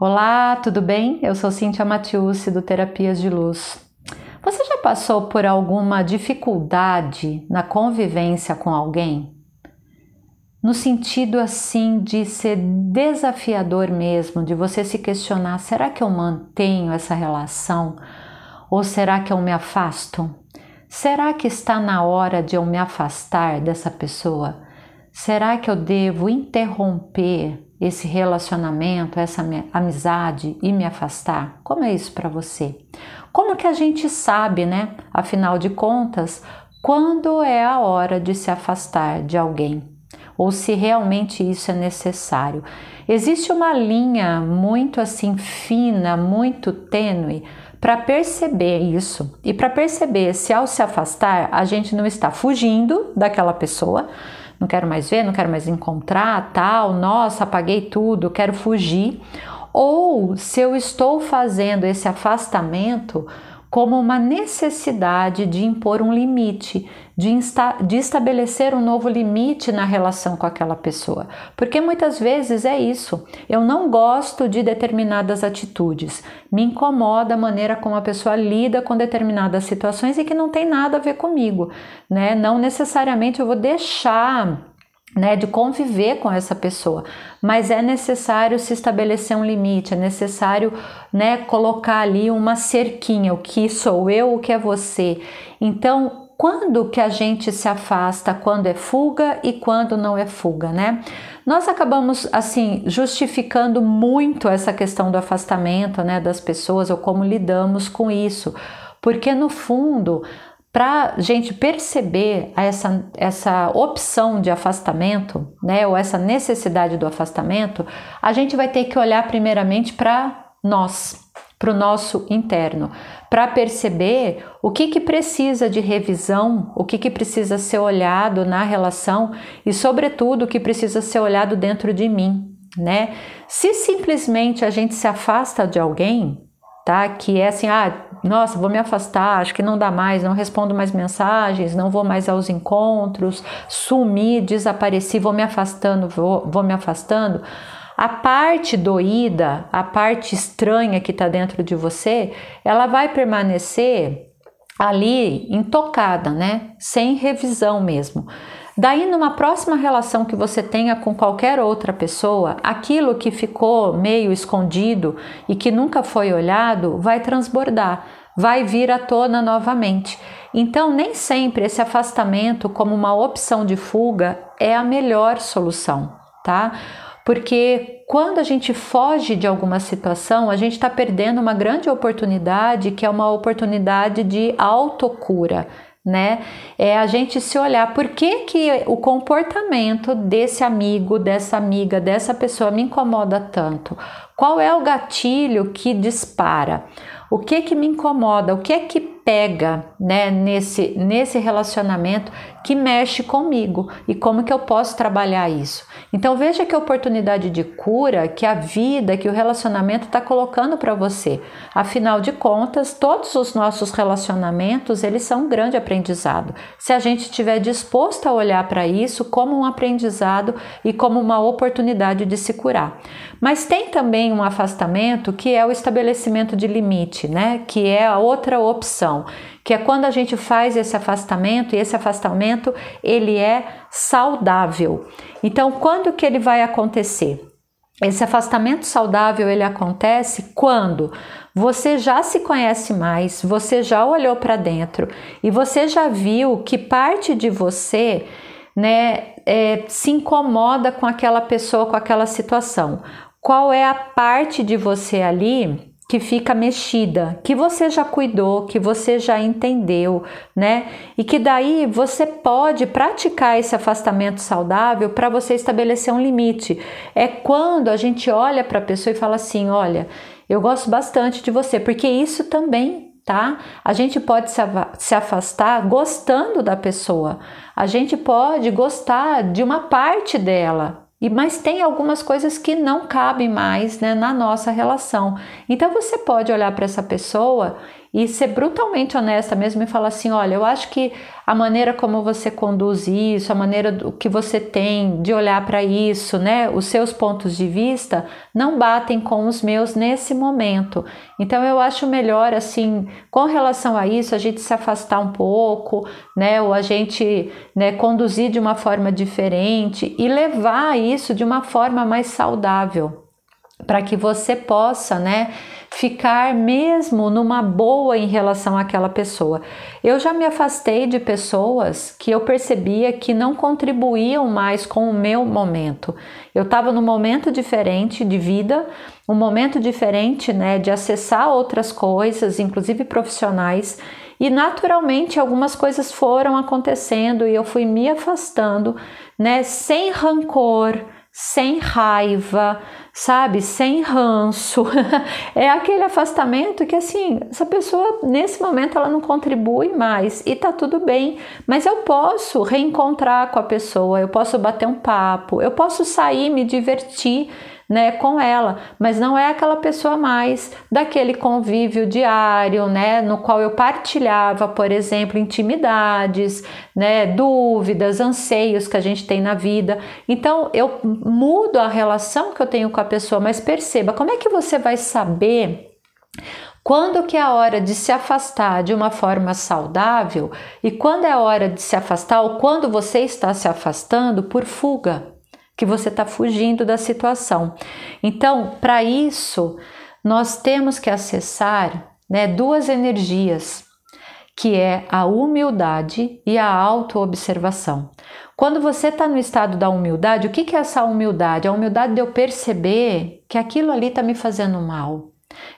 Olá, tudo bem? Eu sou Cintia Matiusi do Terapias de Luz. Você já passou por alguma dificuldade na convivência com alguém? No sentido assim de ser desafiador mesmo, de você se questionar: será que eu mantenho essa relação ou será que eu me afasto? Será que está na hora de eu me afastar dessa pessoa? Será que eu devo interromper esse relacionamento, essa amizade e me afastar? Como é isso para você? Como que a gente sabe, né? Afinal de contas, quando é a hora de se afastar de alguém? Ou se realmente isso é necessário? Existe uma linha muito assim fina, muito tênue para perceber isso e para perceber se ao se afastar a gente não está fugindo daquela pessoa, não quero mais ver, não quero mais encontrar, tal, nossa, apaguei tudo, quero fugir. Ou se eu estou fazendo esse afastamento como uma necessidade de impor um limite, de, insta de estabelecer um novo limite na relação com aquela pessoa. Porque muitas vezes é isso. Eu não gosto de determinadas atitudes, me incomoda a maneira como a pessoa lida com determinadas situações e que não tem nada a ver comigo, né? Não necessariamente eu vou deixar né, de conviver com essa pessoa, mas é necessário se estabelecer um limite, é necessário né, colocar ali uma cerquinha, o que sou eu, o que é você. Então, quando que a gente se afasta, quando é fuga e quando não é fuga, né? Nós acabamos assim justificando muito essa questão do afastamento, né, das pessoas ou como lidamos com isso, porque no fundo para gente perceber essa, essa opção de afastamento, né, ou essa necessidade do afastamento, a gente vai ter que olhar primeiramente para nós, para o nosso interno, para perceber o que, que precisa de revisão, o que, que precisa ser olhado na relação e, sobretudo, o que precisa ser olhado dentro de mim. Né? Se simplesmente a gente se afasta de alguém, tá? Que é assim, ah, nossa, vou me afastar, acho que não dá mais, não respondo mais mensagens, não vou mais aos encontros, sumi, desapareci, vou me afastando, vou, vou me afastando. A parte doída, a parte estranha que está dentro de você, ela vai permanecer ali intocada, né? Sem revisão mesmo. Daí, numa próxima relação que você tenha com qualquer outra pessoa, aquilo que ficou meio escondido e que nunca foi olhado vai transbordar, vai vir à tona novamente. Então, nem sempre esse afastamento, como uma opção de fuga, é a melhor solução, tá? Porque quando a gente foge de alguma situação, a gente está perdendo uma grande oportunidade, que é uma oportunidade de autocura né? É a gente se olhar por que, que o comportamento desse amigo, dessa amiga, dessa pessoa me incomoda tanto? Qual é o gatilho que dispara? O que que me incomoda? O que é que pega, né, nesse nesse relacionamento que mexe comigo e como que eu posso trabalhar isso? Então veja que oportunidade de cura que a vida, que o relacionamento está colocando para você. Afinal de contas, todos os nossos relacionamentos eles são um grande aprendizado. Se a gente estiver disposto a olhar para isso como um aprendizado e como uma oportunidade de se curar. Mas tem também um afastamento que é o estabelecimento de limite, né? Que é a outra opção, que é quando a gente faz esse afastamento e esse afastamento ele é saudável. Então, quando que ele vai acontecer? Esse afastamento saudável ele acontece quando você já se conhece mais, você já olhou para dentro e você já viu que parte de você né, é, se incomoda com aquela pessoa, com aquela situação. Qual é a parte de você ali que fica mexida, que você já cuidou, que você já entendeu, né? E que daí você pode praticar esse afastamento saudável para você estabelecer um limite. É quando a gente olha para a pessoa e fala assim: olha, eu gosto bastante de você, porque isso também tá? A gente pode se afastar gostando da pessoa, a gente pode gostar de uma parte dela, e mas tem algumas coisas que não cabem mais né, na nossa relação. Então você pode olhar para essa pessoa e ser brutalmente honesta mesmo e falar assim: olha, eu acho que a maneira como você conduz isso, a maneira que você tem de olhar para isso, né, os seus pontos de vista não batem com os meus nesse momento. Então eu acho melhor assim, com relação a isso, a gente se afastar um pouco, né, ou a gente, né, conduzir de uma forma diferente e levar isso de uma forma mais saudável para que você possa, né, ficar mesmo numa boa em relação àquela pessoa. Eu já me afastei de pessoas que eu percebia que não contribuíam mais com o meu momento. Eu estava num momento diferente de vida, um momento diferente, né, de acessar outras coisas, inclusive profissionais, e naturalmente algumas coisas foram acontecendo e eu fui me afastando, né, sem rancor, sem raiva, sabe, sem ranço. é aquele afastamento que assim, essa pessoa nesse momento ela não contribui mais e tá tudo bem, mas eu posso reencontrar com a pessoa, eu posso bater um papo, eu posso sair, me divertir né, com ela, mas não é aquela pessoa mais daquele convívio diário, né, no qual eu partilhava, por exemplo, intimidades, né, dúvidas, anseios que a gente tem na vida. Então eu mudo a relação que eu tenho com a pessoa, mas perceba como é que você vai saber quando que é a hora de se afastar de uma forma saudável e quando é a hora de se afastar ou quando você está se afastando por fuga que você está fugindo da situação. Então, para isso, nós temos que acessar né, duas energias, que é a humildade e a autoobservação. Quando você está no estado da humildade, o que, que é essa humildade? A humildade de eu perceber que aquilo ali está me fazendo mal.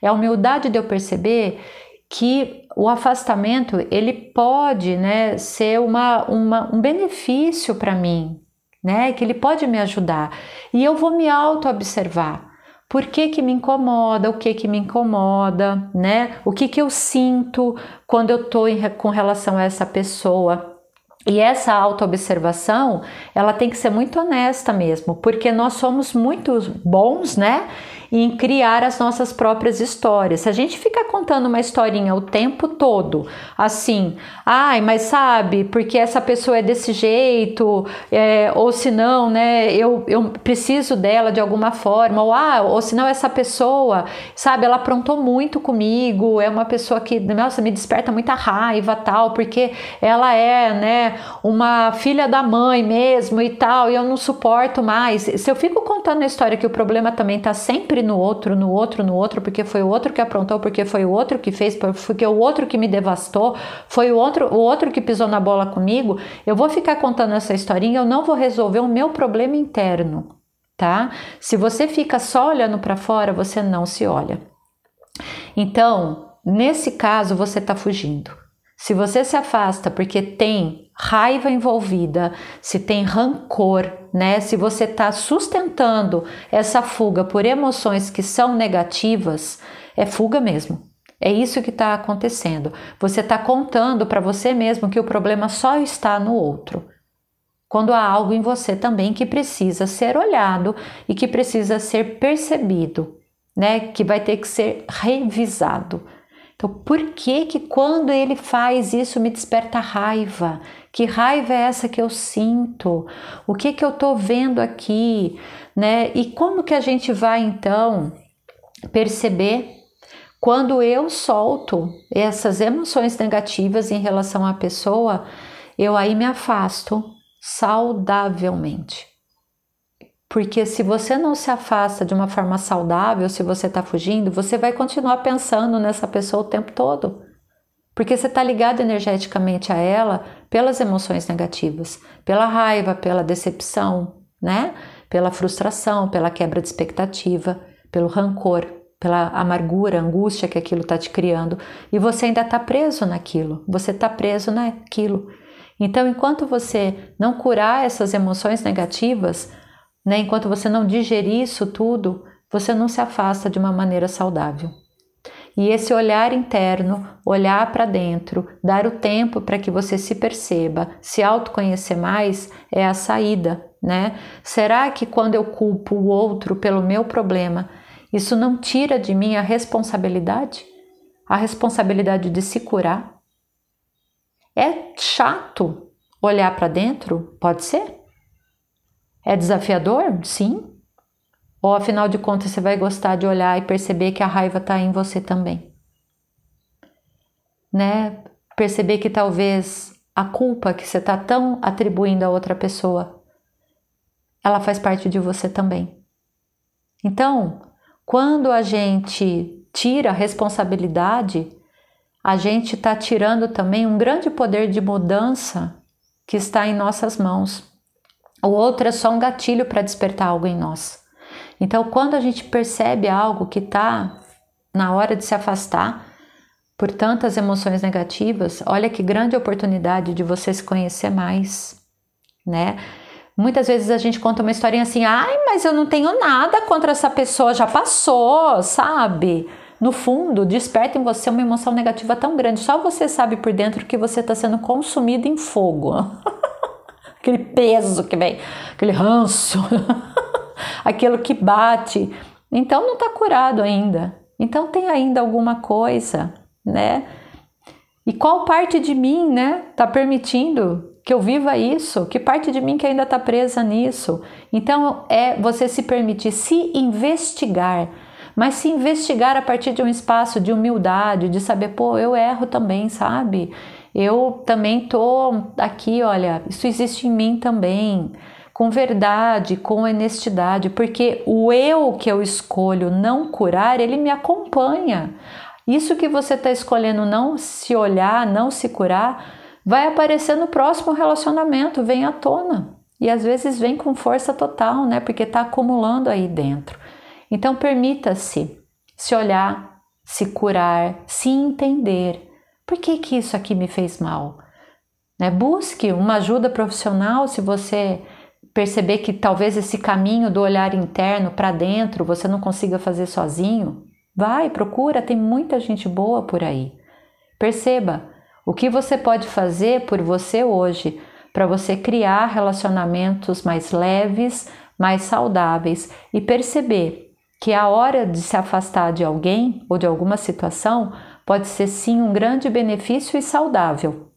É a humildade de eu perceber que o afastamento ele pode né, ser uma, uma um benefício para mim, né? Que ele pode me ajudar. E eu vou me auto-observar. Por que, que me incomoda? O que que me incomoda, né? O que que eu sinto quando eu tô em, com relação a essa pessoa? E essa autoobservação, ela tem que ser muito honesta mesmo, porque nós somos muito bons, né? Em criar as nossas próprias histórias. Se a gente ficar contando uma historinha o tempo todo, assim, ai, mas sabe, porque essa pessoa é desse jeito, é, ou se não, né, eu, eu preciso dela de alguma forma, ou, ah, ou se não, essa pessoa, sabe, ela aprontou muito comigo, é uma pessoa que, nossa, me desperta muita raiva, tal, porque ela é, né, uma filha da mãe mesmo e tal, e eu não suporto mais. Se eu fico contando a história que o problema também tá sempre sempre no outro, no outro, no outro, porque foi o outro que aprontou, porque foi o outro que fez, porque o outro que me devastou, foi o outro, o outro que pisou na bola comigo, eu vou ficar contando essa historinha, eu não vou resolver o meu problema interno, tá? Se você fica só olhando para fora, você não se olha. Então, nesse caso, você está fugindo. Se você se afasta porque tem raiva envolvida, se tem rancor, né? Se você está sustentando essa fuga por emoções que são negativas, é fuga mesmo. É isso que está acontecendo. Você está contando para você mesmo que o problema só está no outro. Quando há algo em você também que precisa ser olhado e que precisa ser percebido, né? Que vai ter que ser revisado. Então, por que que quando ele faz isso me desperta raiva? Que raiva é essa que eu sinto? O que que eu tô vendo aqui, né? E como que a gente vai então perceber quando eu solto essas emoções negativas em relação à pessoa, eu aí me afasto saudavelmente. Porque se você não se afasta de uma forma saudável, se você está fugindo, você vai continuar pensando nessa pessoa o tempo todo. Porque você está ligado energeticamente a ela pelas emoções negativas, pela raiva, pela decepção, né? Pela frustração, pela quebra de expectativa, pelo rancor, pela amargura, angústia que aquilo está te criando. E você ainda está preso naquilo, você está preso naquilo. Então, enquanto você não curar essas emoções negativas, né? Enquanto você não digerir isso tudo, você não se afasta de uma maneira saudável. E esse olhar interno, olhar para dentro, dar o tempo para que você se perceba, se autoconhecer mais, é a saída, né? Será que quando eu culpo o outro pelo meu problema, isso não tira de mim a responsabilidade? a responsabilidade de se curar? É chato olhar para dentro? Pode ser. É desafiador? Sim. Ou afinal de contas você vai gostar de olhar e perceber que a raiva está em você também? Né? Perceber que talvez a culpa que você está tão atribuindo a outra pessoa, ela faz parte de você também. Então, quando a gente tira a responsabilidade, a gente está tirando também um grande poder de mudança que está em nossas mãos. O outro é só um gatilho para despertar algo em nós. Então, quando a gente percebe algo que está na hora de se afastar por tantas emoções negativas, olha que grande oportunidade de você se conhecer mais, né? Muitas vezes a gente conta uma historinha assim, ai, mas eu não tenho nada contra essa pessoa, já passou, sabe? No fundo, desperta em você uma emoção negativa tão grande, só você sabe por dentro que você está sendo consumido em fogo. aquele peso que vem, aquele ranço. aquilo que bate. Então não está curado ainda. Então tem ainda alguma coisa, né? E qual parte de mim, né, está permitindo que eu viva isso? Que parte de mim que ainda está presa nisso? Então é você se permitir se investigar, mas se investigar a partir de um espaço de humildade, de saber, pô, eu erro também, sabe? Eu também tô aqui, olha, isso existe em mim também com verdade, com honestidade, porque o eu que eu escolho não curar, ele me acompanha. Isso que você está escolhendo não se olhar, não se curar, vai aparecer no próximo relacionamento, vem à tona. E às vezes vem com força total, né? Porque está acumulando aí dentro. Então permita-se se olhar, se curar, se entender. Por que, que isso aqui me fez mal? Né? Busque uma ajuda profissional se você perceber que talvez esse caminho do olhar interno para dentro você não consiga fazer sozinho, vai, procura, tem muita gente boa por aí. Perceba o que você pode fazer por você hoje para você criar relacionamentos mais leves, mais saudáveis e perceber que a hora de se afastar de alguém ou de alguma situação pode ser sim um grande benefício e saudável.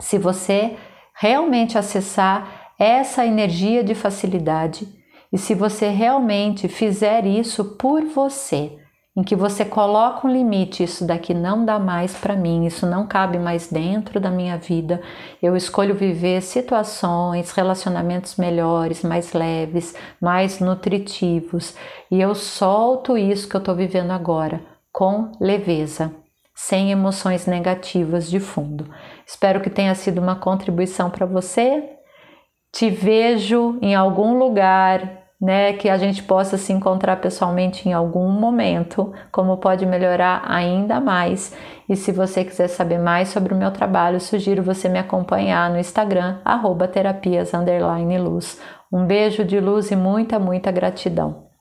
Se você realmente acessar essa energia de facilidade. E se você realmente fizer isso por você, em que você coloca um limite, isso daqui não dá mais para mim, isso não cabe mais dentro da minha vida. Eu escolho viver situações, relacionamentos melhores, mais leves, mais nutritivos, e eu solto isso que eu estou vivendo agora com leveza, sem emoções negativas de fundo. Espero que tenha sido uma contribuição para você te vejo em algum lugar, né, que a gente possa se encontrar pessoalmente em algum momento, como pode melhorar ainda mais. E se você quiser saber mais sobre o meu trabalho, sugiro você me acompanhar no Instagram, terapias luz. Um beijo de luz e muita, muita gratidão.